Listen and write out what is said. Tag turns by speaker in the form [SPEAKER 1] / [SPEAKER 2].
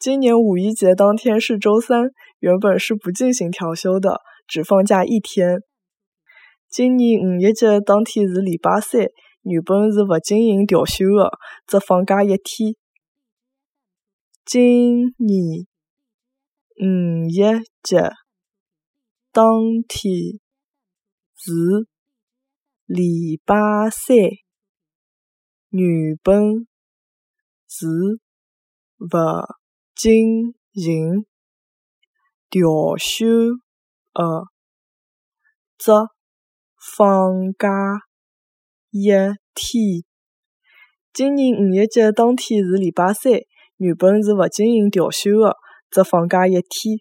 [SPEAKER 1] 今年五一节当天是周三，原本是不进行调休的，只放假一天。今年五一节当天是礼拜三，原本是不进行调休的，只放假一天。今年五一节当天是礼拜三，原本是不进行调休的，则放假一天。今年五一节当天是礼拜三，原本是勿进行调休的，只放假一天。